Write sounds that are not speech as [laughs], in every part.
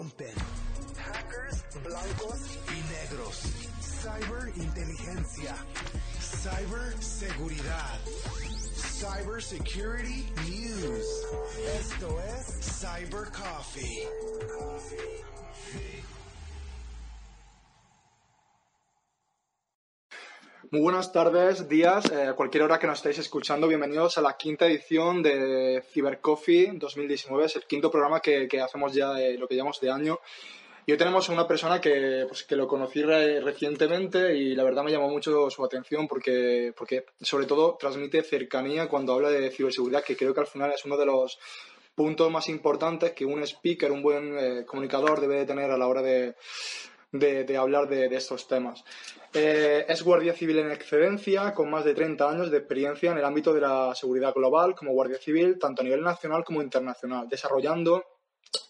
Hackers blancos y negros. Cyberinteligencia. Cyberseguridad. Cybersecurity News. Esto es Cyber Coffee. Muy buenas tardes, días, eh, cualquier hora que nos estéis escuchando. Bienvenidos a la quinta edición de Cyber Coffee 2019. Es el quinto programa que, que hacemos ya de lo que llamamos de año. Y hoy tenemos a una persona que, pues, que lo conocí re- recientemente y la verdad me llamó mucho su atención porque, porque sobre todo transmite cercanía cuando habla de ciberseguridad, que creo que al final es uno de los puntos más importantes que un speaker, un buen eh, comunicador debe de tener a la hora de, de, hablar de, estos temas. Eh, es guardia civil en excedencia, con más de 30 años de experiencia en el ámbito de la seguridad global como guardia civil, tanto a nivel nacional como internacional, desarrollando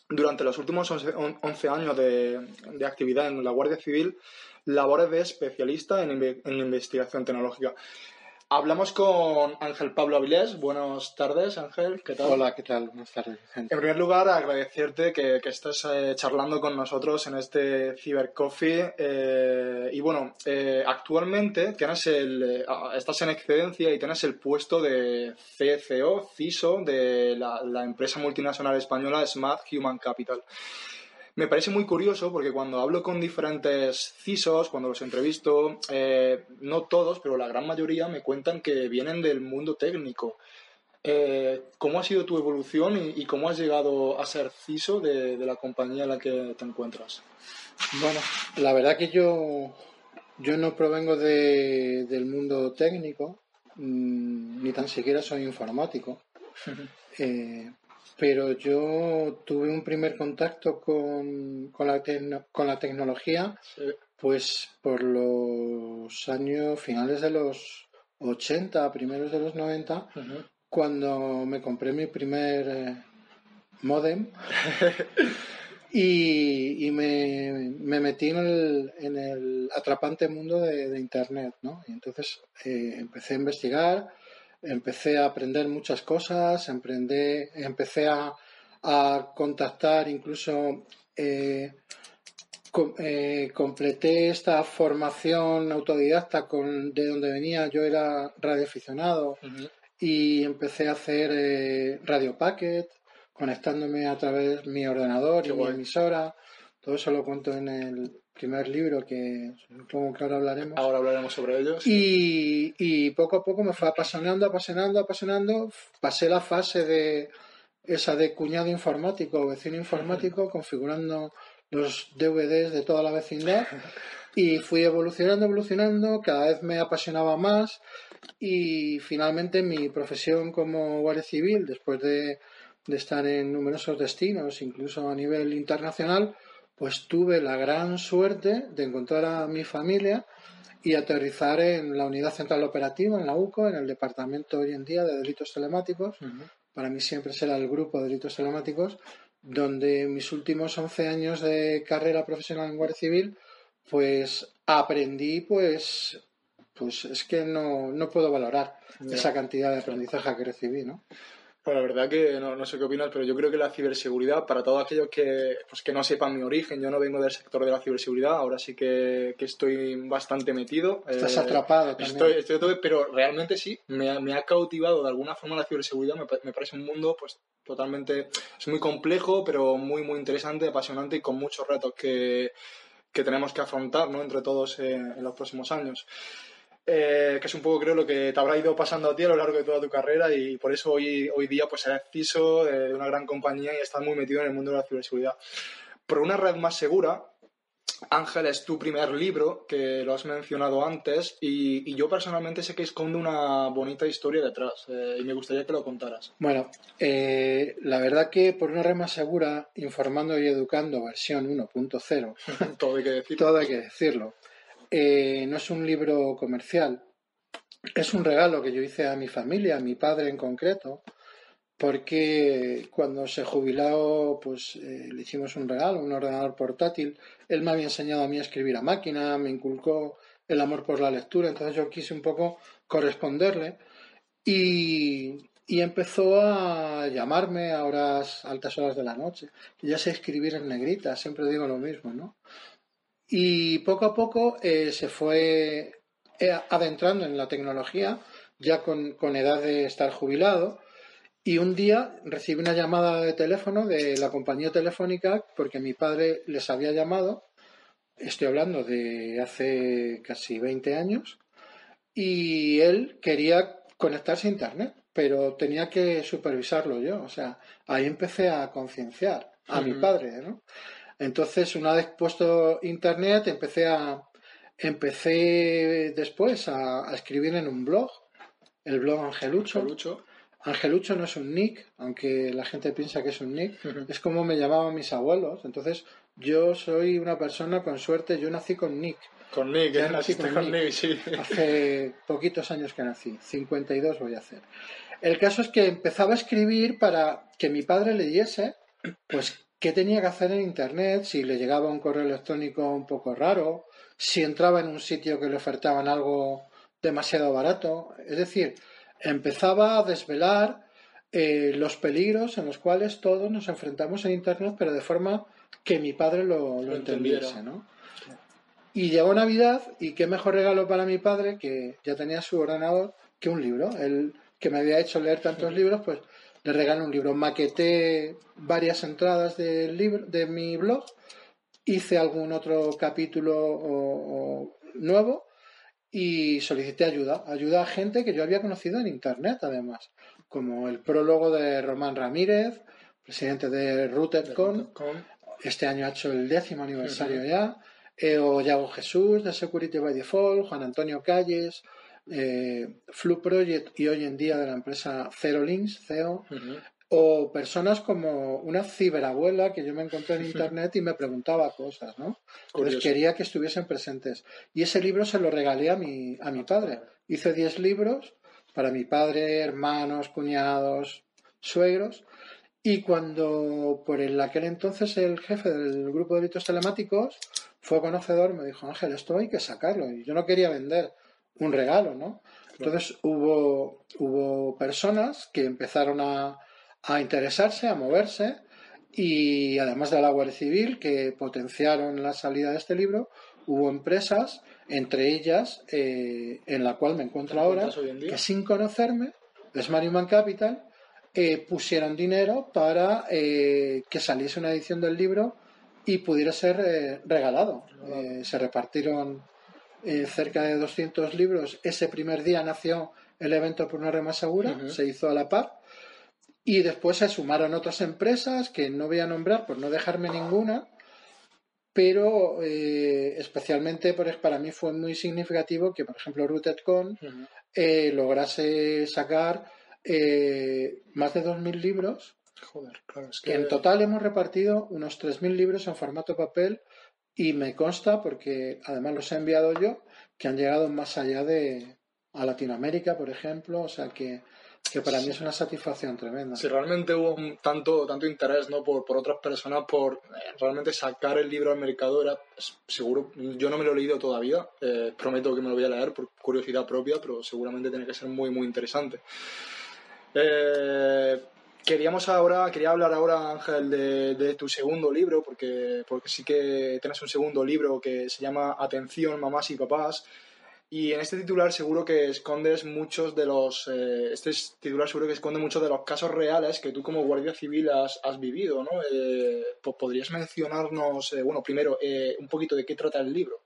durante los últimos 11, on- 11 años de, actividad en la Guardia Civil labores de especialista en investigación tecnológica. Hablamos con Ángel Pablo Avilés. Buenas tardes, Ángel. ¿Qué tal? Hola, ¿qué tal? Buenas tardes, gente. En primer lugar, agradecerte que, que estés eh, charlando con nosotros en este Cyber Coffee. eh, y bueno, eh, actualmente tienes el, ah, estás en excedencia y tienes el puesto de CCO, CISO de la, la empresa multinacional española Smart Human Capital. Me parece muy curioso porque cuando hablo con diferentes CISOs, cuando los entrevisto, eh, no todos, pero la gran mayoría me cuentan que vienen del mundo técnico. Eh, ¿Cómo ha sido tu evolución y, y cómo has llegado a ser CISO de, de la compañía en la que te encuentras? Bueno, la verdad que yo, yo no provengo de- del mundo técnico, mm, ni tan siquiera soy informático, [laughs] Eh, pero yo tuve un primer contacto con, con la, tecno- con la tecnología Sí. pues por los años finales de los 80, primeros de los 90, Ujú. cuando me compré mi primer eh, modem [laughs] y, y me, me metí en el, en el atrapante mundo de, de Internet, ¿no? Y entonces eh, empecé a investigar, empecé a aprender muchas cosas, emprendé, empecé a, a contactar incluso... eh, com- eh, completé esta formación autodidacta con, de donde venía, yo era radioaficionado Ujú. y empecé a hacer eh, radio packet, conectándome a través de mi ordenador Qué y mi guay. emisora. Todo eso lo cuento en el primer libro que supongo que ahora hablaremos. Ahora hablaremos sobre ellos. Y, y poco a poco me fue apasionando, apasionando, apasionando. Pasé la fase de esa de cuñado informático o vecino informático, configurando los DVDs de toda la vecindad. Y fui evolucionando, evolucionando, cada vez me apasionaba más. Y finalmente mi profesión como guardia civil, después de, de estar en numerosos destinos, incluso a nivel internacional, pues tuve la gran suerte de encontrar a mi familia y aterrizar en la unidad central operativa, en la UCO, en el departamento hoy en día de delitos telemáticos. Para mí siempre será el grupo de delitos telemáticos, donde mis últimos 11 años de carrera profesional en Guardia Civil, pues aprendí, pues, pues es que no, no puedo valorar esa cantidad de aprendizaje que recibí, ¿no? Pues la verdad que no, no sé qué opinas, pero yo creo que la ciberseguridad, para todos aquellos que, pues, que no sepan mi origen, yo no vengo del sector de la ciberseguridad, ahora sí que, que estoy bastante metido. Estás Eh, atrapado también. Estoy, estoy todo- pero realmente sí, me, ha- me ha cautivado de alguna forma la ciberseguridad, me, me parece un mundo pues totalmente, es muy complejo, pero muy, muy interesante, apasionante y con muchos retos que, que tenemos que afrontar ¿no? entre todos eh, en los próximos años. Eh, que es un poco creo lo que te habrá ido pasando a ti a lo largo de toda tu carrera y por eso hoy, hoy día pues eres CISO de una gran compañía y estás muy metido en el mundo de la ciberseguridad. Por una red más segura, Ángel es tu primer libro, que lo has mencionado antes, y, yo personalmente sé que esconde una bonita historia detrás, eh, y me gustaría que lo contaras. Bueno, eh, la verdad que por una red más segura, informando y educando versión 1.0, [laughs] todo hay que decirlo. Todo hay que decirlo. Eh, no es un libro comercial, es un regalo que yo hice a mi familia, a mi padre en concreto, porque cuando se jubiló, pues eh, le hicimos un regalo, un ordenador portátil. Él me había enseñado a mí a escribir a máquina, me inculcó el amor por la lectura, entonces yo quise un poco corresponderle y, empezó a llamarme a horas, altas horas de la noche. ya sé escribir en negrita, siempre digo lo mismo, ¿no? Y poco a poco eh, se fue eh, adentrando en la tecnología, ya con, con edad de estar jubilado y un día recibí una llamada de teléfono de la compañía telefónica porque mi padre les había llamado, estoy hablando de hace casi 20 años, y él quería conectarse a Internet, pero tenía que supervisarlo yo. O sea, ahí empecé a concienciar a mi padre, ¿no? Entonces, una vez puesto Internet, empecé a empecé después a, escribir en un blog, el blog Angelucho. Angelucho Angelucho no es un nick, aunque la gente piensa que es un nick, es como me llamaban mis abuelos. Entonces, yo soy una persona con suerte, yo nací con nick. Con Nick, ya nací con, Nick, sí. Hace poquitos años que nací, 52 voy a hacer. El caso es que empezaba a escribir para que mi padre leyese, pues, qué tenía que hacer en Internet, si le llegaba un correo electrónico un poco raro, si entraba en un sitio que le ofertaban algo demasiado barato. Es decir, empezaba a desvelar eh, los peligros en los cuales todos nos enfrentamos en Internet, pero de forma que mi padre lo, entendiese, ¿no? Y llegó Navidad y qué mejor regalo para mi padre, que ya tenía su ordenador, que un libro. Él, que me había hecho leer tantos libros, pues le regaló un libro. Maqueté varias entradas del libro, de mi blog, hice algún otro capítulo nuevo y solicité ayuda, ayuda a gente que yo había conocido en Internet además, como el prólogo de Román Ramírez, presidente de RootedCon, este año ha hecho el décimo aniversario ya, eh, o Yago Jesús de Security by Default, Juan Antonio Calles, eh, Flu Project y hoy en día de la empresa Zero Links, CEO, o personas como una ciberabuela que yo me encontré en [laughs] internet y me preguntaba cosas, ¿no? Pues quería que estuviesen presentes. Y ese libro se lo regalé a mi, a mi padre. Hice 10 libros para mi padre, hermanos, cuñados, suegros. Y cuando por el, aquel entonces el jefe del grupo de delitos telemáticos fue conocedor, me dijo, Ángel, esto hay que sacarlo. Y yo no quería vender un regalo, ¿no? Entonces hubo, hubo personas que empezaron a, a interesarse, a moverse y además de la Guardia Civil que potenciaron la salida de este libro, hubo empresas, entre ellas eh, en la cual me encuentro ahora, que sin conocerme, Smart Human Capital, eh, pusieron dinero para eh, que saliese una edición del libro y pudiera ser regalado. se repartieron cerca de 200 libros. Ese primer día nació el evento por una rema segura, se hizo a la par y después se sumaron otras empresas que no voy a nombrar por no dejarme ninguna, pero eh, especialmente para mí fue muy significativo que, por ejemplo, RootedCon eh, lograse sacar eh, más de 2.000 libros. Joder, claro, que... En total hemos repartido unos 3.000 libros en formato papel y me consta, porque además los he enviado yo, que han llegado más allá de a Latinoamérica, por ejemplo, o sea que que para mí es una satisfacción tremenda. Si realmente hubo tanto, tanto interés ¿no? por, por otras personas por eh, realmente sacar el libro al mercado, era seguro, yo no me lo he leído todavía, eh, prometo que me lo voy a leer por curiosidad propia, pero seguramente tiene que ser muy, muy interesante. Eh, queríamos ahora, quería hablar ahora, Ángel, de, de, tu segundo libro, porque, porque sí que tienes un segundo libro que se llama Atención, mamás y papás. Y en este titular seguro que escondes muchos de los. Eh, este titular seguro que esconde muchos de los casos reales que tú como Guardia Civil has, has vivido, ¿no? Eh, pues podrías mencionarnos, eh, bueno, primero, un poquito de qué trata el libro.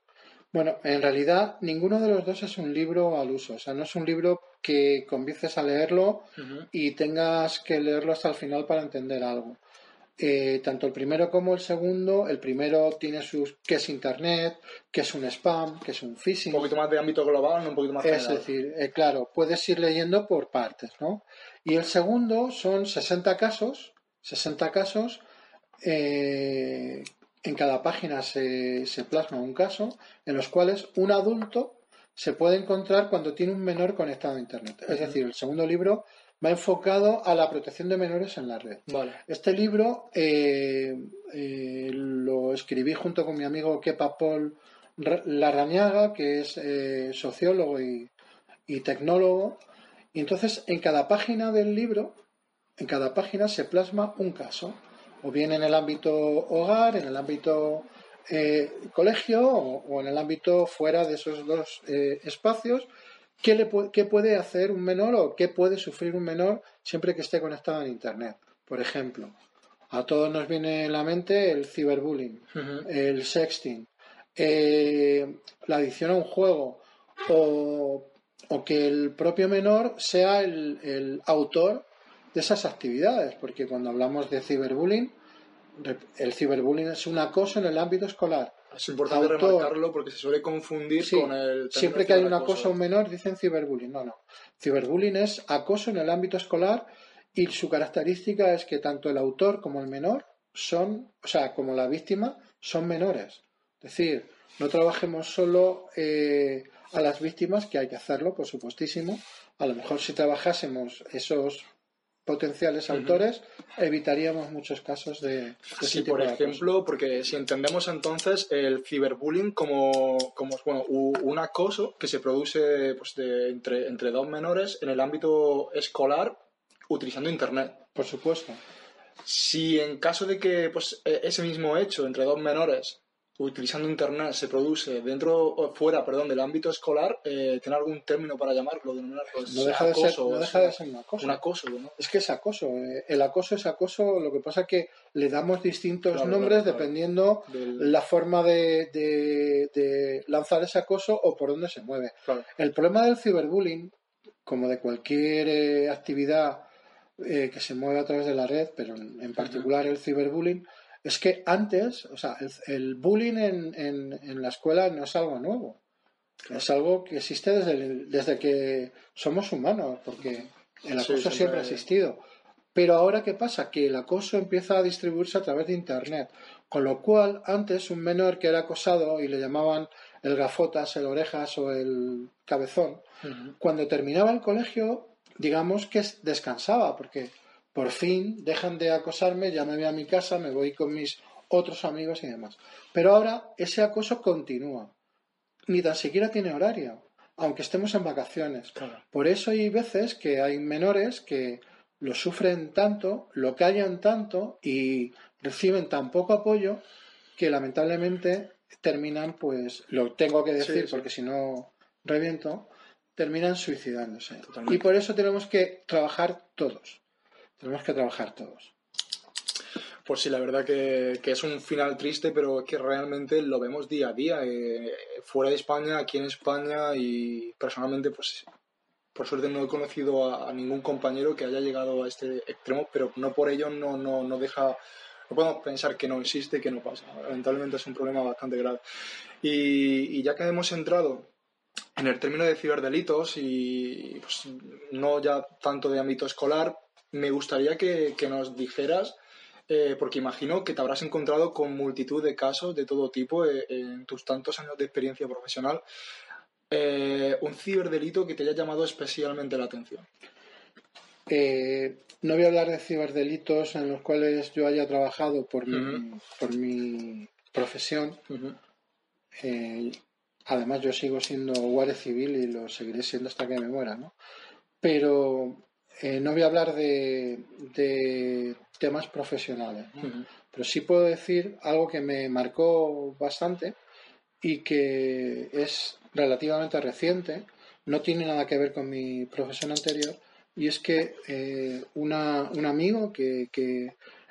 Bueno, en realidad ninguno de los dos es un libro al uso. O sea, no es un libro que comiences a leerlo y tengas que leerlo hasta el final para entender algo. Eh, tanto el primero como el segundo, el primero tiene sus qué es Internet, qué es un spam, qué es un phishing. Un poquito más de ámbito global, un poquito más Es decir, eh, claro, puedes ir leyendo por partes, ¿no? Y el segundo son 60 casos, 60 casos, eh, en cada página se, se plasma un caso, en los cuales un adulto se puede encontrar cuando tiene un menor conectado a Internet. Es decir, el segundo libro va enfocado a la protección de menores en la red. Este libro eh, eh, lo escribí junto con mi amigo Kepa Paul Larrañaga, que es eh, sociólogo y, tecnólogo. Y entonces en cada página del libro, en cada página se plasma un caso, o bien en el ámbito hogar, en el ámbito colegio o, en el ámbito fuera de esos dos espacios ¿Qué, le, puede hacer un menor o qué puede sufrir un menor siempre que esté conectado a Internet? Por ejemplo, a todos nos viene en la mente el ciberbullying, el sexting, eh, la adicción a un juego o, que el propio menor sea el, autor de esas actividades, porque cuando hablamos de ciberbullying, el ciberbullying es un acoso en el ámbito escolar. Es importante remarcarlo porque se suele confundir con el. Siempre que hay una acoso a un menor dicen ciberbullying. No, no. Ciberbullying es acoso en el ámbito escolar y su característica es que tanto el autor como el menor son, o sea, como la víctima, son menores. Es decir, no trabajemos solo eh, a las víctimas, que hay que hacerlo, por supuestísimo. A lo mejor si trabajásemos esos potenciales autores, evitaríamos muchos casos de... sí, por ejemplo, porque si entendemos entonces el ciberbullying como, como bueno, un acoso que se produce pues, de, entre, entre dos menores en el ámbito escolar utilizando Internet. Por supuesto. Si en caso de que pues, e, ese mismo hecho entre dos menores utilizando Internet se produce dentro o fuera perdón, del ámbito escolar, eh, ¿tiene algún término para llamarlo? no deja, de, ser, no deja de ser un acoso. Un acoso ¿no? Es que es acoso. Eh, el acoso es acoso, lo que pasa es que le damos distintos nombres dependiendo la forma de, de, lanzar ese acoso o por dónde se mueve. El problema del ciberbullying, como de cualquier eh, actividad que se mueve a través de la red, pero en, particular el ciberbullying, es que antes, o sea, el, bullying en, la escuela no es algo nuevo. Es algo que existe desde, desde que somos humanos, porque el acoso siempre ha existido. Pero ahora, ¿qué pasa? Que el acoso empieza a distribuirse a través de Internet. Con lo cual, antes un menor que era acosado y le llamaban el gafotas, el orejas o el cabezón, cuando terminaba el colegio, digamos que descansaba, porque por fin dejan de acosarme, ya me voy a mi casa, me voy con mis otros amigos y demás. Pero ahora ese acoso continúa. Ni tan siquiera tiene horario, aunque estemos en vacaciones. Por eso hay veces que hay menores que lo sufren tanto, lo callan tanto y reciben tan poco apoyo que lamentablemente terminan, pues, lo tengo que decir porque si no reviento, terminan suicidándose. Y por eso tenemos que trabajar todos. Tenemos que trabajar todos. Pues sí, la verdad que, es un final triste, pero que realmente lo vemos día a día, eh, fuera de España, aquí en España y personalmente, pues por suerte no he conocido a, ningún compañero que haya llegado a este extremo, pero no por ello no, no, no deja, no podemos pensar que no existe, que no pasa. Lamentablemente es un problema bastante grave. Y, y ya que hemos entrado en el término de ciberdelitos y pues, no ya tanto de ámbito escolar, me gustaría que, nos dijeras, eh, porque imagino que te habrás encontrado con multitud de casos de todo tipo eh, en tus tantos años de experiencia profesional, eh, un ciberdelito que te haya llamado especialmente la atención. no voy a hablar de ciberdelitos en los cuales yo haya trabajado por, mi, por mi profesión. además, yo sigo siendo guardia civil y lo seguiré siendo hasta que me muera, ¿no? Pero eh, no voy a hablar de, temas profesionales, pero sí puedo decir algo que me marcó bastante y que es relativamente reciente, no tiene nada que ver con mi profesión anterior, y es que eh, un amigo que,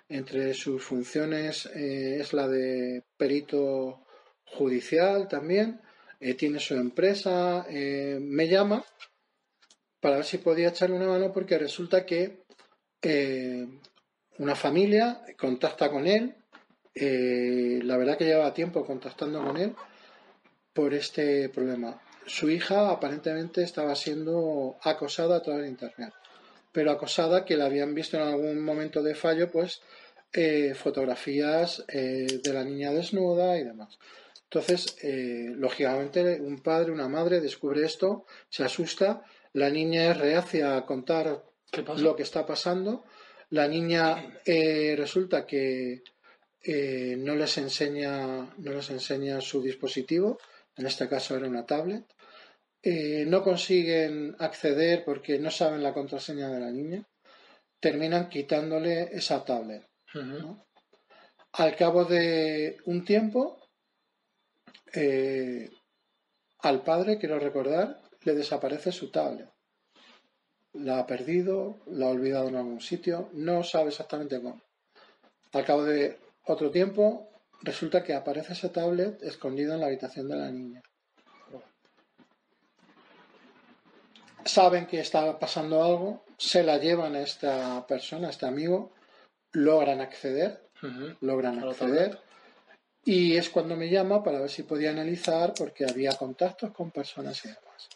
entre sus funciones eh, es la de perito judicial también, eh, tiene su empresa, me llama para ver si podía echarle una mano porque resulta que eh, una familia contacta con él, la verdad que llevaba tiempo contactando con él por este problema. Su hija aparentemente estaba siendo acosada a través de Internet, pero acosada que la habían visto en algún momento de fallo, pues fotografías de la niña desnuda y demás. Entonces, eh, lógicamente, un padre, una madre descubre esto, se asusta, la niña es reacia a contar lo que está pasando, la niña eh, resulta que eh, no les enseña no les enseña su dispositivo, en este caso era una tablet, no consiguen acceder porque no saben la contraseña de la niña, terminan quitándole esa tablet. Al cabo de un tiempo, eh, al padre, quiero recordar, le desaparece su tablet. La ha perdido, la ha olvidado en algún sitio, no sabe exactamente cómo. Al cabo de otro tiempo, resulta que aparece esa tablet escondida en la habitación de la niña. Saben que está pasando algo, se la llevan a esta persona, a este amigo, logran acceder, logran acceder y es cuando me llama para ver si podía analizar porque había contactos con personas y demás.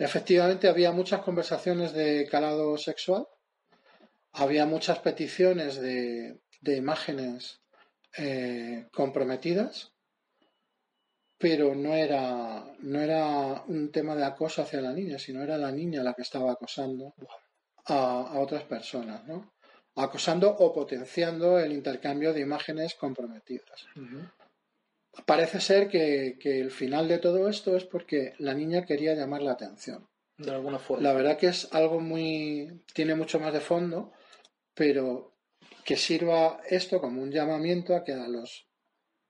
Efectivamente había muchas conversaciones de calado sexual, había muchas peticiones de, imágenes eh, comprometidas, pero no era, no era un tema de acoso hacia la niña, sino era la niña la que estaba acosando a, otras personas, ¿no? acosando o potenciando el intercambio de imágenes comprometidas. Parece ser que, el final de todo esto es porque la niña quería llamar la atención. De alguna forma. La verdad que es algo muy. tiene mucho más de fondo, pero que sirva esto como un llamamiento a que a los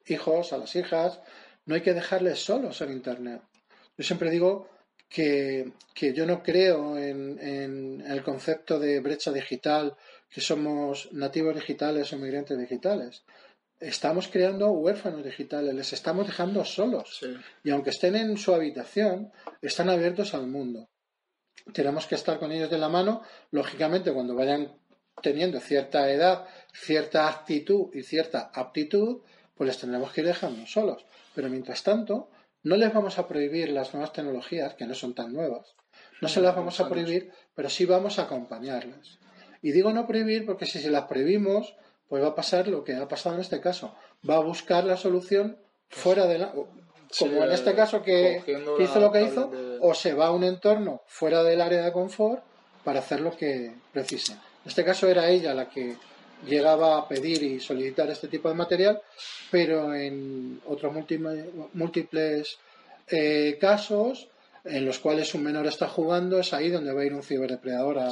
hijos, a las hijas, no hay que dejarles solos en Internet. Yo siempre digo que, yo no creo en, el concepto de brecha digital, que somos nativos digitales o migrantes digitales. Estamos creando huérfanos digitales, les estamos dejando solos. Y aunque estén en su habitación, están abiertos al mundo. Tenemos que estar con ellos de la mano. Lógicamente, cuando vayan teniendo cierta edad, cierta actitud y cierta aptitud, pues les tendremos que ir dejando solos. Pero mientras tanto, no les vamos a prohibir las nuevas tecnologías, que no son tan nuevas. No se las vamos a prohibir, pero sí vamos a acompañarlas. Y digo no prohibir porque si se las prohibimos, pues va a pasar lo que ha pasado en este caso. Va a buscar la solución fuera de la... Como en este caso que, hizo lo que hizo, o se va a un entorno fuera del área de confort para hacer lo que precise. En este caso era ella la que llegaba a pedir y solicitar este tipo de material, pero en otros múltiples eh, casos en los cuales un menor está jugando es ahí donde va a ir un ciberdepredador a,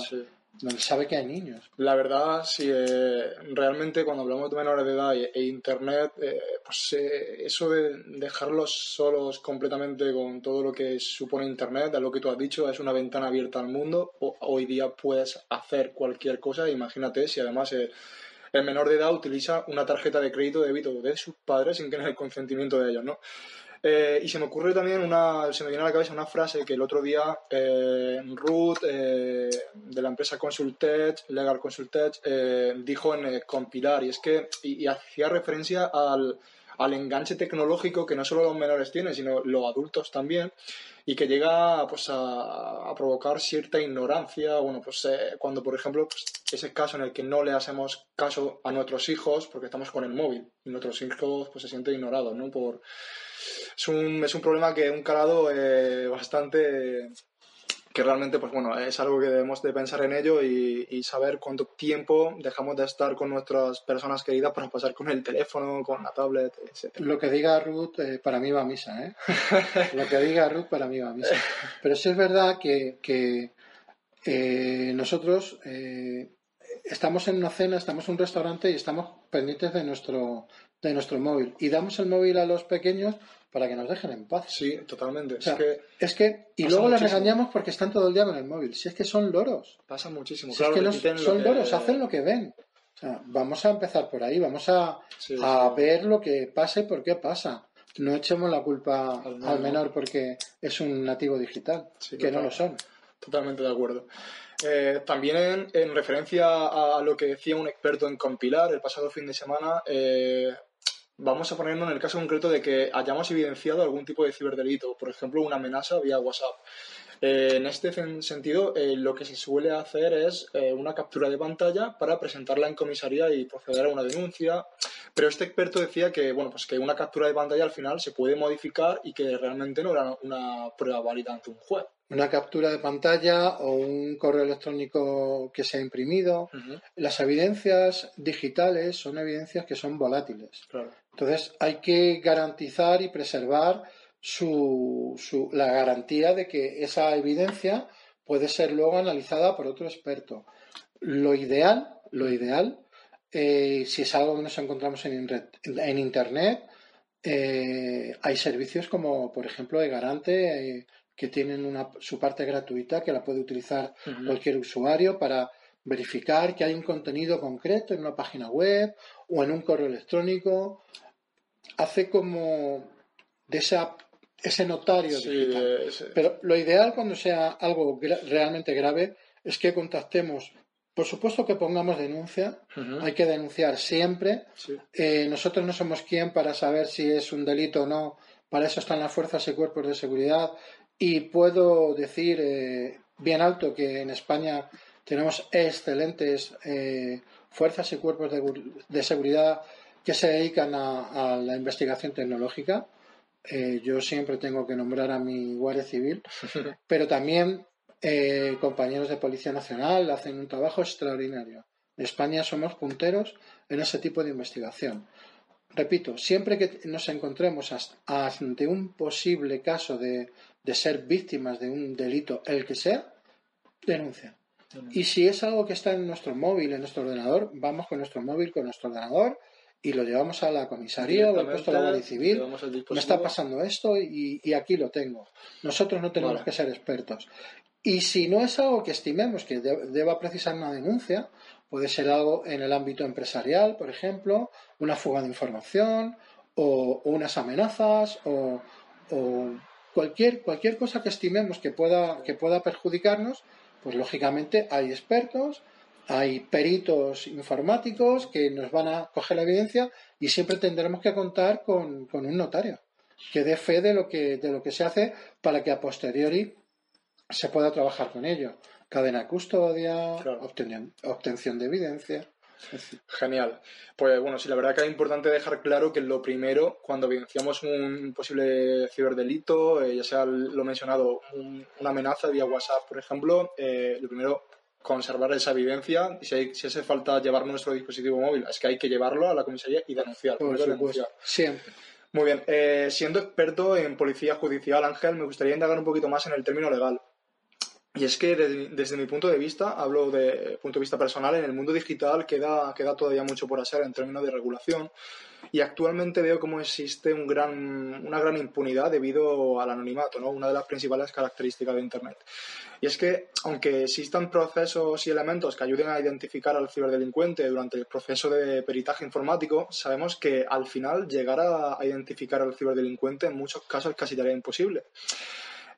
donde sabe que hay niños. La verdad, sí, eh, realmente cuando hablamos de menores de edad e, Internet, eh, pues eso de dejarlos solos completamente con todo lo que supone Internet, a lo que tú has dicho, es una ventana abierta al mundo. hoy día puedes hacer cualquier cosa, imagínate si además el menor de edad utiliza una tarjeta de crédito de débito de sus padres sin tener el consentimiento de ellos, ¿no? Eh, y se me ocurre también una, se me viene a la cabeza una frase que el otro día eh, Ruth eh, de la empresa Consultech, Legal Consultech, dijo en compilar y es que y, hacía referencia al, al, enganche tecnológico que no solo los menores tienen, sino los adultos también y que llega pues a, provocar cierta ignorancia, bueno, pues cuando por ejemplo pues, ese caso en el que no le hacemos caso a nuestros hijos porque estamos con el móvil y nuestros hijos pues se sienten ignorados, ¿no? Por es un, es un problema que un calado eh, bastante que realmente, pues bueno, es algo que debemos de pensar en ello y, saber cuánto tiempo dejamos de estar con nuestras personas queridas para pasar con el teléfono, con la tablet, etc. Lo que diga Ruth eh, para mí va a misa, ¿eh? [laughs] Lo que diga Ruth para mí va a misa. Pero sí es verdad que, que eh, nosotros estamos en una cena, estamos en un restaurante y estamos pendientes de nuestro, de nuestro móvil. Y damos el móvil a los pequeños para que nos dejen en paz. Sí, totalmente. es, que, y luego les regañamos porque están todo el día con el móvil. Si es que son loros. Pasa muchísimo. Si es que son loros, hacen lo que ven. O sea, vamos a empezar por ahí, vamos a, a ver lo que pasa y por qué pasa. no echemos la culpa Al al menor. porque es un nativo digital, Sí, que no lo son. Totalmente de acuerdo. Eh, también en, en referencia a lo que decía un experto en compilar el pasado fin de semana, eh, vamos a ponernos en el caso concreto de que hayamos evidenciado algún tipo de ciberdelito, por ejemplo, una amenaza vía WhatsApp. Eh, en este sen- sentido, eh, lo que se suele hacer es eh, una captura de pantalla para presentarla en comisaría y proceder a una denuncia. Pero este experto decía que, bueno, pues que una captura de pantalla al final se puede modificar y que realmente no era una prueba válida ante un juez. Una captura de pantalla o un correo electrónico que se ha imprimido. Las evidencias digitales son evidencias que son volátiles. Claro. Entonces hay que garantizar y preservar su, su- la garantía de que esa evidencia puede ser luego analizada por otro experto. Lo ideal, lo ideal, eh, si es algo que nos encontramos en, Internet, eh, hay servicios como, por ejemplo, de Garante, eh, que tienen una, su parte gratuita que la puede utilizar cualquier usuario para verificar que hay un contenido concreto en una página web o en un correo electrónico. Hace como de esa, ese notario Sí, digital. es- Pero lo ideal cuando sea algo gra- realmente grave es que contactemos. Por supuesto que pongamos denuncia, hay que denunciar siempre. Sí. Eh, nosotros no somos quien para saber si es un delito o no. Para eso están las fuerzas y cuerpos de seguridad. Y puedo decir eh, bien alto que en España tenemos excelentes eh, fuerzas y cuerpos de seguridad que se dedican a, a la investigación tecnológica. Eh, yo siempre tengo que nombrar a mi Guardia Civil, [laughs] pero también eh, compañeros de Policía Nacional hacen un trabajo extraordinario. En España somos punteros en ese tipo de investigación. Repito, siempre que nos encontremos ante un posible caso de, de ser víctimas de un delito, el que sea, denuncia. Y si es algo que está en nuestro móvil, en nuestro ordenador, vamos con nuestro móvil, con nuestro ordenador y lo llevamos a la comisaría o al puesto de la Guardia Civil. Me está pasando esto y, y aquí lo tengo. Nosotros no tenemos que ser expertos. Y si no es algo que estimemos que de- deba precisar una denuncia, puede ser algo en el ámbito empresarial, por ejemplo, una fuga de información o, o unas amenazas o, o cualquier, cualquier cosa que estimemos que pueda, que pueda perjudicarnos, pues lógicamente hay expertos, hay peritos informáticos que nos van a coger la evidencia y siempre tendremos que contar con, con un notario que dé fe de lo que, de lo que se hace para que a posteriori se pueda trabajar con ello. Cadena de custodia, Claro. obtención, obtención de evidencia. Genial. Pues bueno, sí, la verdad que es importante dejar claro que lo primero, cuando evidenciamos un posible ciberdelito, eh, ya sea lo mencionado, un- una amenaza vía WhatsApp, por ejemplo, eh, lo primero, conservar esa evidencia. Y si, hay- si hace falta llevar nuestro dispositivo móvil, es que hay que llevarlo a la comisaría y denunciar. Por supuesto, denunciar. siempre. Muy bien, eh, siendo experto en policía judicial, Ángel, me gustaría indagar un poquito más en el término legal. Y es que desde, mi punto de vista, hablo de punto de vista personal, en el mundo digital queda, queda todavía mucho por hacer en términos de regulación. Y actualmente veo cómo existe un gran, una gran impunidad debido al anonimato, ¿no? una de las principales características de Internet. Y es que, aunque existan procesos y elementos que ayuden a identificar al ciberdelincuente durante el proceso de peritaje informático, sabemos que al final llegar a, a identificar al ciberdelincuente en muchos casos casi tarea imposible.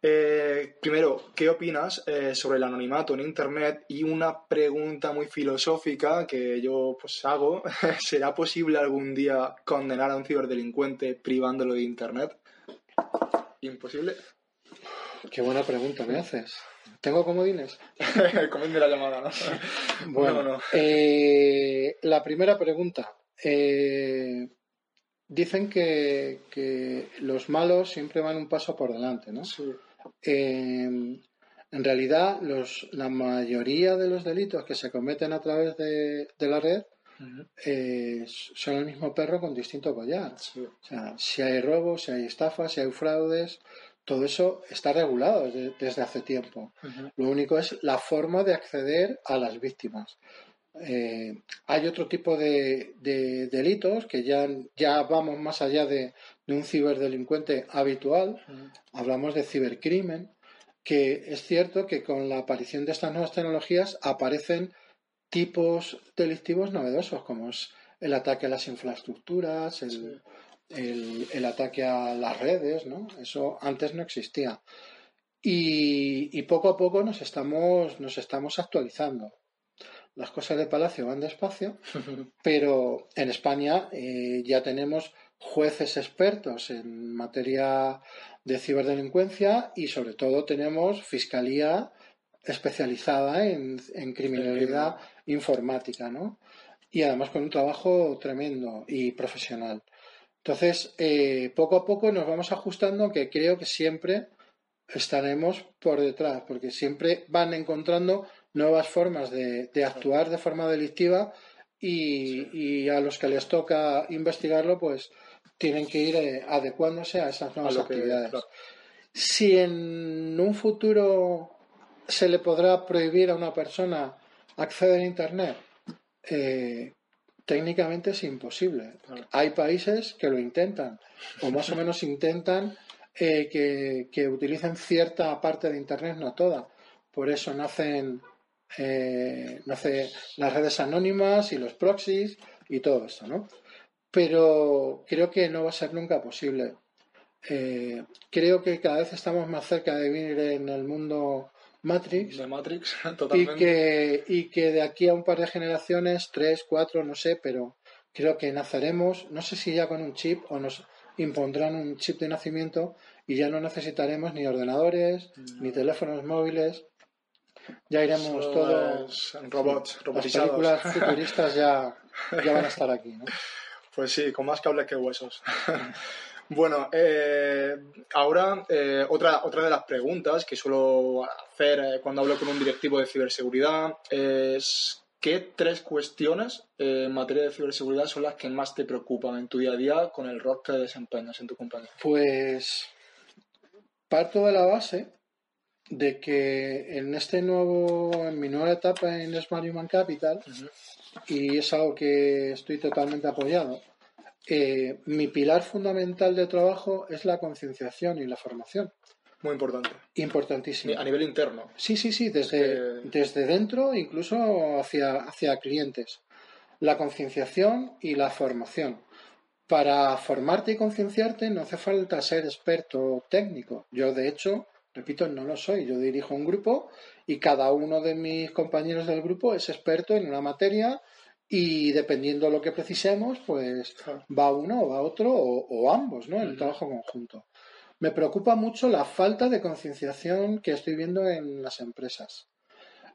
Eh, primero, ¿qué opinas eh, sobre el anonimato en Internet? Y una pregunta muy filosófica que yo pues hago, [laughs] ¿será posible algún día condenar a un ciberdelincuente privándolo de Internet? Imposible. Qué buena pregunta me haces. ¿Tengo comodines? [laughs] Comiende la llamada, ¿no? [laughs] Bueno, No, no. eh, la primera pregunta. Eh, dicen que, que los malos siempre van un paso por delante, ¿no? Sí. Eh, en realidad, los, la mayoría de los delitos que se cometen a través de, de la red eh, son el mismo perro con distinto collar. Sí. O sea, si hay robos, si hay estafas, si hay fraudes, todo eso está regulado desde, desde hace tiempo. Lo único es la forma de acceder a las víctimas. Eh, hay otro tipo de, de delitos que ya, ya vamos más allá de, de un ciberdelincuente habitual, hablamos de cibercrimen, que es cierto que con la aparición de estas nuevas tecnologías aparecen tipos delictivos novedosos, como es el ataque a las infraestructuras, el, el, el ataque a las redes, ¿no? Eso antes no existía. Y, y poco a poco nos estamos, nos estamos actualizando. Las cosas de Palacio van despacio, [laughs] pero en España eh, ya tenemos jueces expertos en materia de ciberdelincuencia y sobre todo tenemos fiscalía especializada en, en criminalidad informática, ¿no? Y además con un trabajo tremendo y profesional. Entonces, eh, poco a poco nos vamos ajustando, que creo que siempre estaremos por detrás, porque siempre van encontrando nuevas formas de, de actuar de forma delictiva y, y, a los que les toca investigarlo, pues tienen que ir eh, adecuándose a esas nuevas A lo que- actividades. claro. Si en un futuro se le podrá prohibir a una persona acceder a Internet, eh, técnicamente es imposible. Claro. Hay países que lo intentan, o más o menos intentan eh, que, que utilicen cierta parte de Internet, no toda. Por eso nacen, eh, nace las redes anónimas y los proxies y todo eso, ¿no? Pero creo que no va a ser nunca posible. Eh, creo que cada vez estamos más cerca de vivir en el mundo Matrix De Matrix, [laughs] y totalmente. que, y que de aquí a un par de generaciones, tres, cuatro, no sé, pero creo que naceremos, no sé si ya con un chip o nos impondrán un chip de nacimiento y ya no necesitaremos ni ordenadores, ni teléfonos móviles. Ya iremos Eso todos. robots, Las robotizados. películas [laughs] futuristas ya, ya van a estar aquí, ¿no? Pues sí, con más cables que huesos. [laughs] bueno, eh, ahora eh, otra, otra de las preguntas que suelo hacer eh, cuando hablo con un directivo de ciberseguridad es ¿qué tres cuestiones en materia de ciberseguridad son las que más te preocupan en tu día a día con el rol que desempeñas en tu compañía? Pues parto de la base de que en este nuevo, en mi nueva etapa en Smart Human Capital, y es algo que estoy totalmente apoyado, eh, mi pilar fundamental de trabajo es la concienciación y la formación. Muy importante. Importantísimo. A nivel interno. Sí, sí, sí, desde, Eh, desde dentro, incluso hacia, hacia clientes. La concienciación y la formación. Para formarte y concienciarte no hace falta ser experto técnico. Yo, de hecho, repito, no lo soy. Yo dirijo un grupo y cada uno de mis compañeros del grupo es experto en una materia y dependiendo de lo que precisemos, pues va uno o va otro o, o ambos, ¿no? En el trabajo conjunto. Me preocupa mucho la falta de concienciación que estoy viendo en las empresas.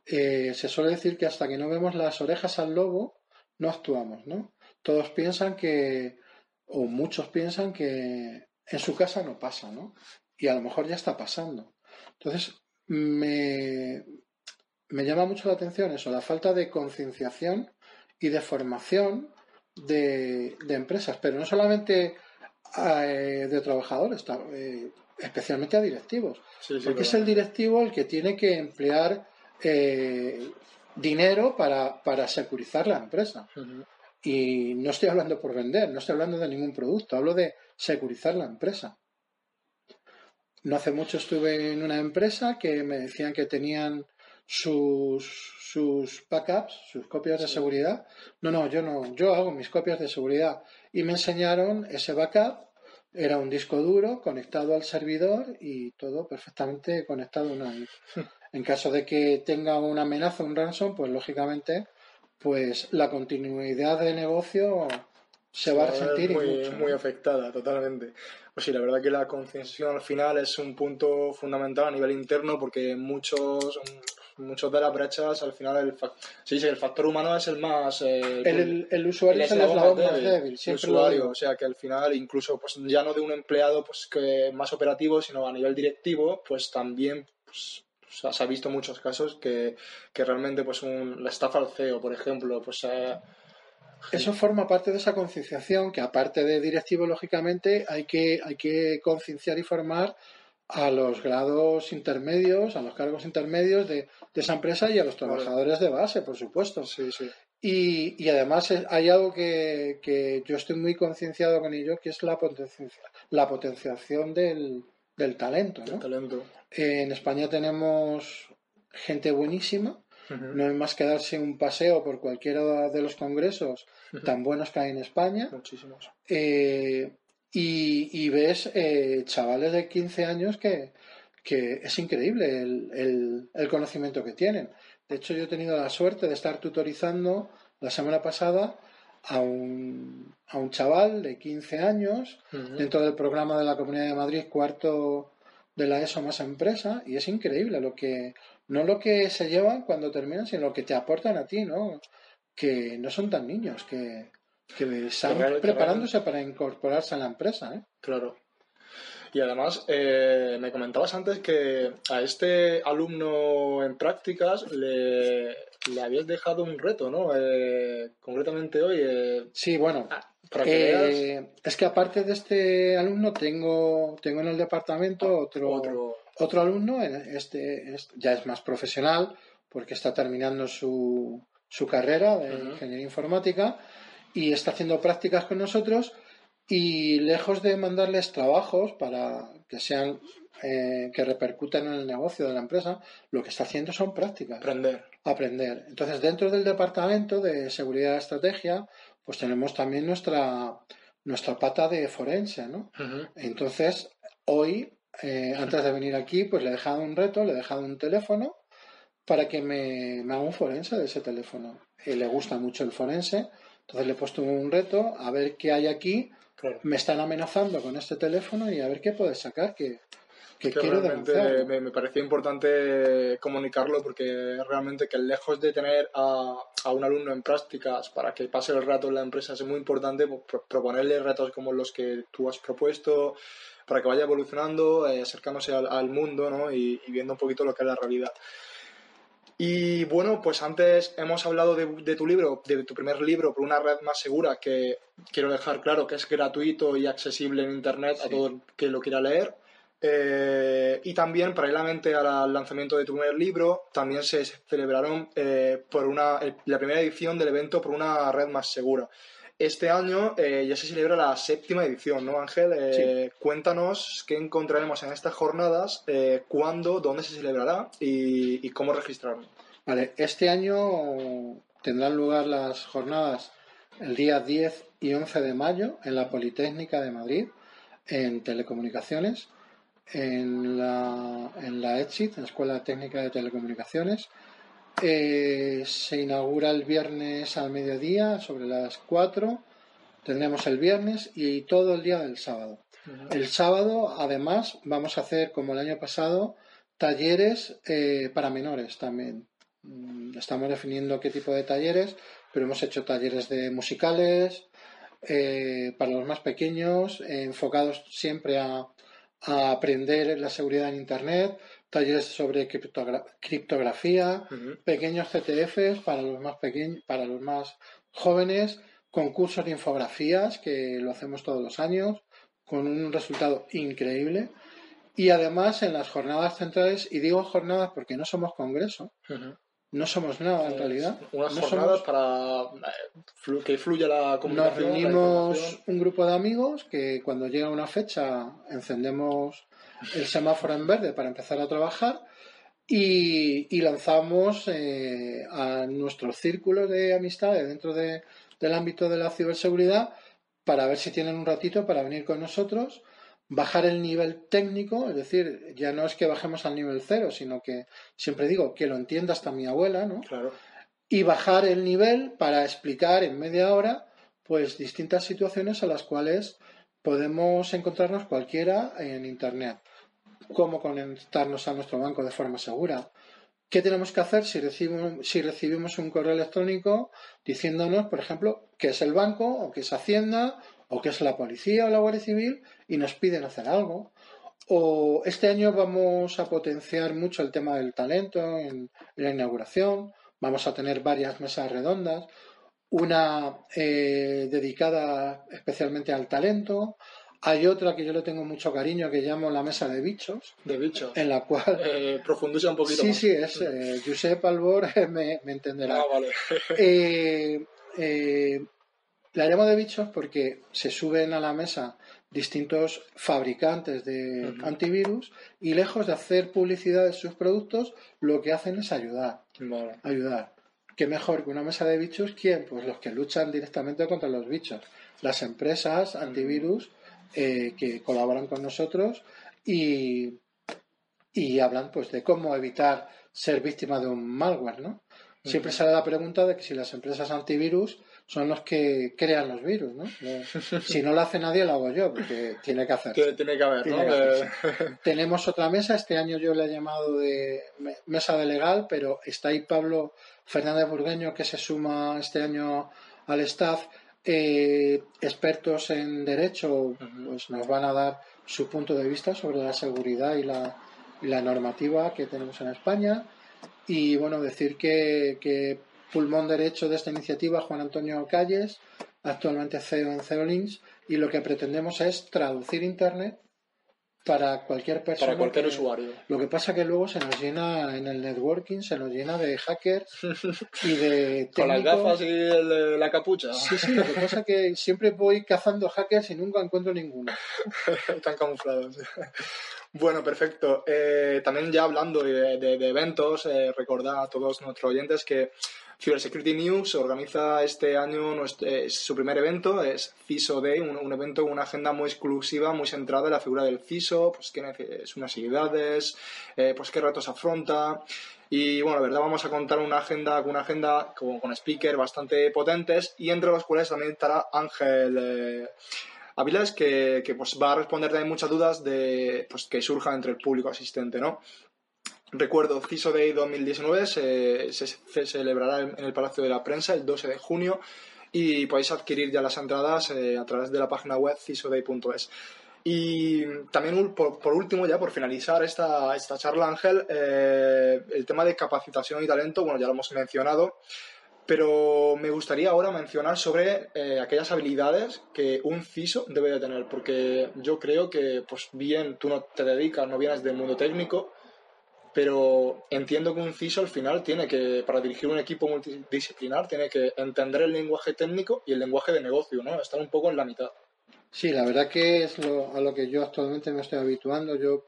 Eh, se suele decir que hasta que no vemos las orejas al lobo, no actuamos, ¿no? Todos piensan que, o muchos piensan que en su casa no pasa, ¿no? Y a lo mejor ya está pasando. Entonces, me, me llama mucho la atención eso, la falta de concienciación y de formación de, de empresas, pero no solamente eh, de trabajadores, eh, especialmente a directivos. Sí, sí, Porque es el directivo el que tiene que emplear eh, dinero para, para securizar la empresa. Y no estoy hablando por vender, no estoy hablando de ningún producto, hablo de securizar la empresa. No hace mucho estuve en una empresa que me decían que tenían sus, sus backups, sus copias de Sí. seguridad. No, no, yo no, yo hago mis copias de seguridad. Y me enseñaron ese backup, era un disco duro conectado al servidor y todo perfectamente conectado una vez. [laughs] En caso de que tenga una amenaza, un ransom, pues lógicamente, pues la continuidad de negocio se va a resentir y muy, mucho. ¿no? muy afectada, totalmente. Pues sí, la verdad que la concienciación al final es un punto fundamental a nivel interno porque muchos muchos de las brechas al final el, se dice que el factor humano es el más eh, El, el- el usuario es el eslabón más débil, débil, el siempre lo usuario, digo. o sea que al final incluso pues ya no de un empleado pues que más operativo sino a nivel directivo pues también pues, o sea, se ha visto muchos casos que, que realmente pues un, la estafa al CEO por ejemplo pues eh, Eso forma parte de esa concienciación que aparte de directivo, lógicamente, hay que, hay que concienciar y formar a los grados intermedios, a los cargos intermedios de, de esa empresa y a los trabajadores de base, por supuesto. sí sí Y, y además es- hay algo que, que yo estoy muy concienciado con ello, que es la, potencia, la potenciación del, del talento. ¿no? talento En España tenemos gente buenísima, No hay más que darse un paseo por cualquiera de los congresos tan buenos que hay en España muchísimos eh, y, y ves eh, chavales de 15 años que, que es increíble el, el, el, conocimiento que tienen. De hecho, yo he tenido la suerte de estar tutorizando la semana pasada a un, a un chaval de 15 años uh -huh. dentro del programa de la Comunidad de Madrid, cuarto de la ESO más empresa, y es increíble lo que, no lo que se llevan cuando terminan, sino lo que te aportan a ti, ¿no? Que no son tan niños, que, que están claro, preparándose claro. para incorporarse a la empresa, ¿eh? Claro. Y además, eh, me comentabas antes que a este alumno en prácticas le, le habías dejado un reto, ¿no? Eh, concretamente hoy. Eh, sí, bueno. Eh, es que aparte de este alumno, tengo, tengo en el departamento otro, otro, otro alumno, este, este, ya es más profesional, porque está terminando su, su carrera de uh -huh. ingeniería informática y está haciendo prácticas con nosotros y lejos de mandarles trabajos para que sean eh, que repercutan en el negocio de la empresa, lo que está haciendo son prácticas. Aprender. Aprender. Entonces, dentro del departamento de seguridad y estrategia, pues tenemos también nuestra, nuestra pata de forense, ¿no? Uh -huh. Entonces, hoy, eh, antes de venir aquí, pues le he dejado un reto, le he dejado un teléfono para que me, me haga un forense de ese teléfono. Y le gusta mucho el forense, entonces le he puesto un reto a ver qué hay aquí. Claro. Me están amenazando con este teléfono y a ver qué puedes sacar, que, que, que quiero denunciar. me, me parecía importante comunicarlo porque realmente que lejos de tener a, a, un alumno en prácticas para que pase el rato en la empresa es muy importante proponerle retos como los que tú has propuesto para que vaya evolucionando, eh, acercándose al, al mundo ¿no? y, y viendo un poquito lo que es la realidad. Y bueno, pues antes hemos hablado de, de, tu libro, de tu primer libro, por una red más segura, que quiero dejar claro que es gratuito y accesible en Internet sí. a todo el que lo quiera leer. Eh, y también, paralelamente al lanzamiento de tu primer libro, también se celebraron eh, por una, la primera edición del evento por una red más segura. Este año eh, ya se celebra la séptima edición, ¿no, Ángel? Eh, sí. Cuéntanos qué encontraremos en estas jornadas, eh, cuándo, dónde se celebrará y, y, cómo registrarnos. Vale, este año tendrán lugar las jornadas el día 10 y 11 de mayo en la Politécnica de Madrid, en Telecomunicaciones, en la, en la ETSIT, en la Escuela Técnica de Telecomunicaciones, eh, se inaugura el viernes al mediodía, sobre las 4. Tendremos el viernes y todo el día del sábado. Uh -huh. El sábado, además, vamos a hacer, como el año pasado, talleres eh, para menores también. Mm, estamos definiendo qué tipo de talleres, pero hemos hecho talleres de musicales eh, para los más pequeños, enfocados siempre a, a aprender la seguridad en Internet, talleres sobre criptogra criptografía, uh -huh. pequeños CTFs para los más pequeños, para los más jóvenes, concursos de infografías que lo hacemos todos los años con un resultado increíble y además en las jornadas centrales y digo jornadas porque no somos congreso, uh -huh. No somos nada en realidad. Unas no jornadas somos... para eh, que fluya la comunicación. Nos reunimos un grupo de amigos que cuando llega una fecha encendemos el semáforo en verde para empezar a trabajar y, y lanzamos eh, a nuestros círculos de amistades dentro de, del ámbito de la ciberseguridad para ver si tienen un ratito para venir con nosotros, bajar el nivel técnico, es decir, ya no es que bajemos al nivel cero, sino que siempre digo que lo entienda hasta mi abuela, ¿no? Claro. Y bajar el nivel para explicar en media hora pues distintas situaciones a las cuales podemos encontrarnos cualquiera en Internet. Cómo conectarnos a nuestro banco de forma segura. ¿Qué tenemos que hacer si recibimos, si recibimos un correo electrónico diciéndonos, por ejemplo, qué es el banco, o qué es Hacienda, o qué es la policía o la Guardia Civil, y nos piden hacer algo? O este año vamos a potenciar mucho el tema del talento en, en la inauguración, vamos a tener varias mesas redondas, una eh, dedicada especialmente al talento. Hay otra que yo le tengo mucho cariño que llamo la mesa de bichos. De bichos. En la cual. Eh, profundiza un poquito. Sí, más. sí, es. Eh, Josep Albor [laughs] me, me, entenderá. Ah, vale. Eh, eh, la llamo de bichos porque se suben a la mesa distintos fabricantes de uh -huh. antivirus y lejos de hacer publicidad de sus productos, lo que hacen es ayudar. Vale. Ayudar. ¿Qué mejor que una mesa de bichos? ¿Quién? Pues los que luchan directamente contra los bichos. Las empresas antivirus eh, que colaboran con nosotros y, y hablan pues de cómo evitar ser víctima de un malware, ¿no? Siempre sale la pregunta de que si las empresas antivirus son los que crean los virus, ¿no? [laughs] Si no lo hace nadie, lo hago yo, porque tiene que hacer. Tiene que haber, ¿no? [laughs] Tenemos otra mesa, este año yo le he llamado de mesa de legal, pero está ahí Pablo Fernández Burgueño, que se suma este año al staff. Eh, expertos en derecho pues nos van a dar su punto de vista sobre la seguridad y la, y la normativa que tenemos en España. Y bueno, decir que, que pulmón derecho de esta iniciativa, Juan Antonio Calles, actualmente CEO en Ceolinks, y lo que pretendemos es traducir Internet para cualquier persona. Para cualquier usuario. Lo que pasa que luego se nos llena en el networking, se nos llena de hackers y de [laughs] Con las gafas y la capucha. Sí, sí, lo que pasa que siempre voy cazando hackers y nunca encuentro ninguno. [laughs] Están camuflados. Bueno, perfecto. Eh, también ya hablando de, eventos, eh, recordar a todos nuestros oyentes que Cybersecurity News organiza este año eh, su primer evento, es CISO Day, un, evento con una agenda muy exclusiva, muy centrada en la figura del CISO, pues qué es unas actividades, pues qué retos afronta. Y bueno, la verdad vamos a contar una agenda, una agenda con, con speakers bastante potentes y entre los cuales también estará Ángel. Aviles, que, que pues, va a responder también muchas dudas de, pues, que surjan entre el público asistente, ¿no? Recuerdo, CISO Day 2019 se, celebrará en el Palacio de la Prensa el 12 de junio y podéis adquirir ya las entradas eh, a través de la página web cisoday.es. Y también, por, último, ya por finalizar esta, esta charla, Ángel, eh, el tema de capacitación y talento, bueno, ya lo hemos mencionado. Pero me gustaría ahora mencionar sobre eh, aquellas habilidades que un CISO debe de tener, porque yo creo que, pues bien, tú no te dedicas, no vienes del mundo técnico, pero entiendo que un CISO al final tiene que, para dirigir un equipo multidisciplinar, tiene que entender el lenguaje técnico y el lenguaje de negocio, ¿no? Estar un poco en la mitad. Sí, la verdad que es a lo que yo actualmente me estoy habituando. Yo,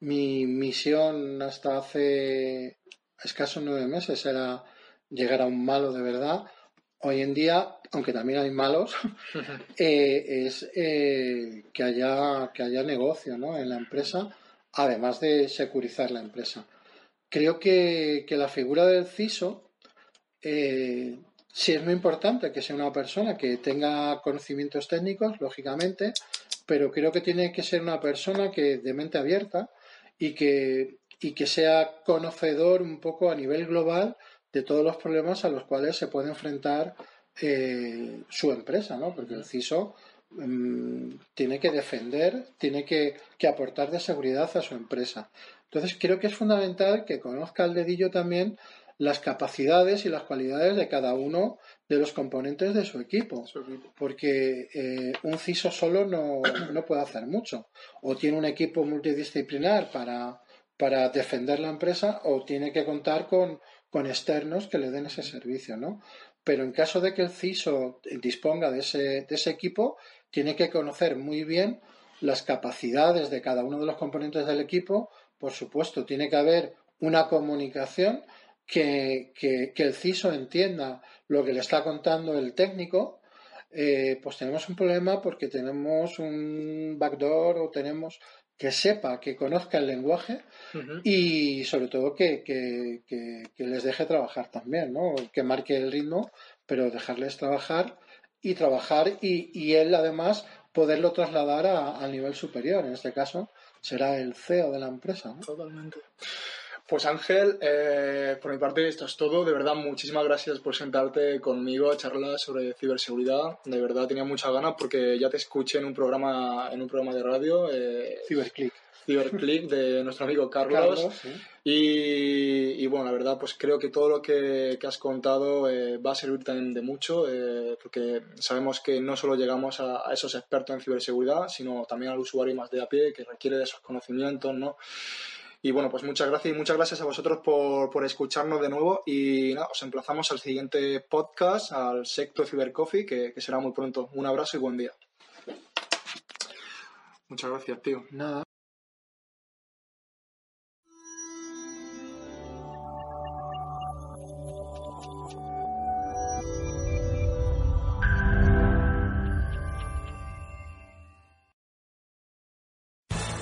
mi misión hasta hace escasos nueve meses era llegar a un malo de verdad. Hoy en día, aunque también hay malos, [laughs] eh, es eh, que, haya, que haya negocio ¿no? en la empresa, además de securizar la empresa. Creo que, la figura del CISO eh, sí es muy importante que sea una persona que tenga conocimientos técnicos, lógicamente, pero creo que tiene que ser una persona que de mente abierta y que, y que sea conocedor un poco a nivel global de todos los problemas a los cuales se puede enfrentar eh, su empresa, ¿no? Porque el CISO mm, tiene que defender, tiene que, aportar de seguridad a su empresa. Entonces creo que es fundamental que conozca el dedillo también las capacidades y las cualidades de cada uno de los componentes de su equipo, porque eh, un CISO solo no, no, puede hacer mucho. O tiene un equipo multidisciplinar para, para defender la empresa o tiene que contar con con externos que le den ese servicio, ¿no? Pero en caso de que el CISO disponga de ese, de ese equipo, tiene que conocer muy bien las capacidades de cada uno de los componentes del equipo. Por supuesto, tiene que haber una comunicación que, que, el CISO entienda lo que le está contando el técnico. Eh, pues tenemos un problema porque tenemos un backdoor o tenemos que sepa, que conozca el lenguaje y sobre todo que, les deje trabajar también, ¿no? que marque el ritmo, pero dejarles trabajar y trabajar y, él además poderlo trasladar al nivel superior. En este caso será el CEO de la empresa. Totalmente. Pues Ángel, eh, por mi parte esto es todo. De verdad, muchísimas gracias por sentarte conmigo a charlar sobre ciberseguridad. De verdad tenía muchas ganas porque ya te escuché en un programa, en un programa de radio. Eh, Ciberclick. Ciberclick de nuestro amigo Carlos. y, bueno, la verdad, pues creo que todo lo que, has contado eh, va a servir también de mucho, eh, porque sabemos que no solo llegamos a, a, esos expertos en ciberseguridad, sino también al usuario más de a pie que requiere de esos conocimientos, ¿no? Y bueno, pues muchas gracias y muchas gracias a vosotros por, por escucharnos de nuevo. Y nada, os emplazamos al siguiente podcast, al Secto Cyber Coffee, que, que será muy pronto. Un abrazo y buen día. Muchas gracias, tío. Nada.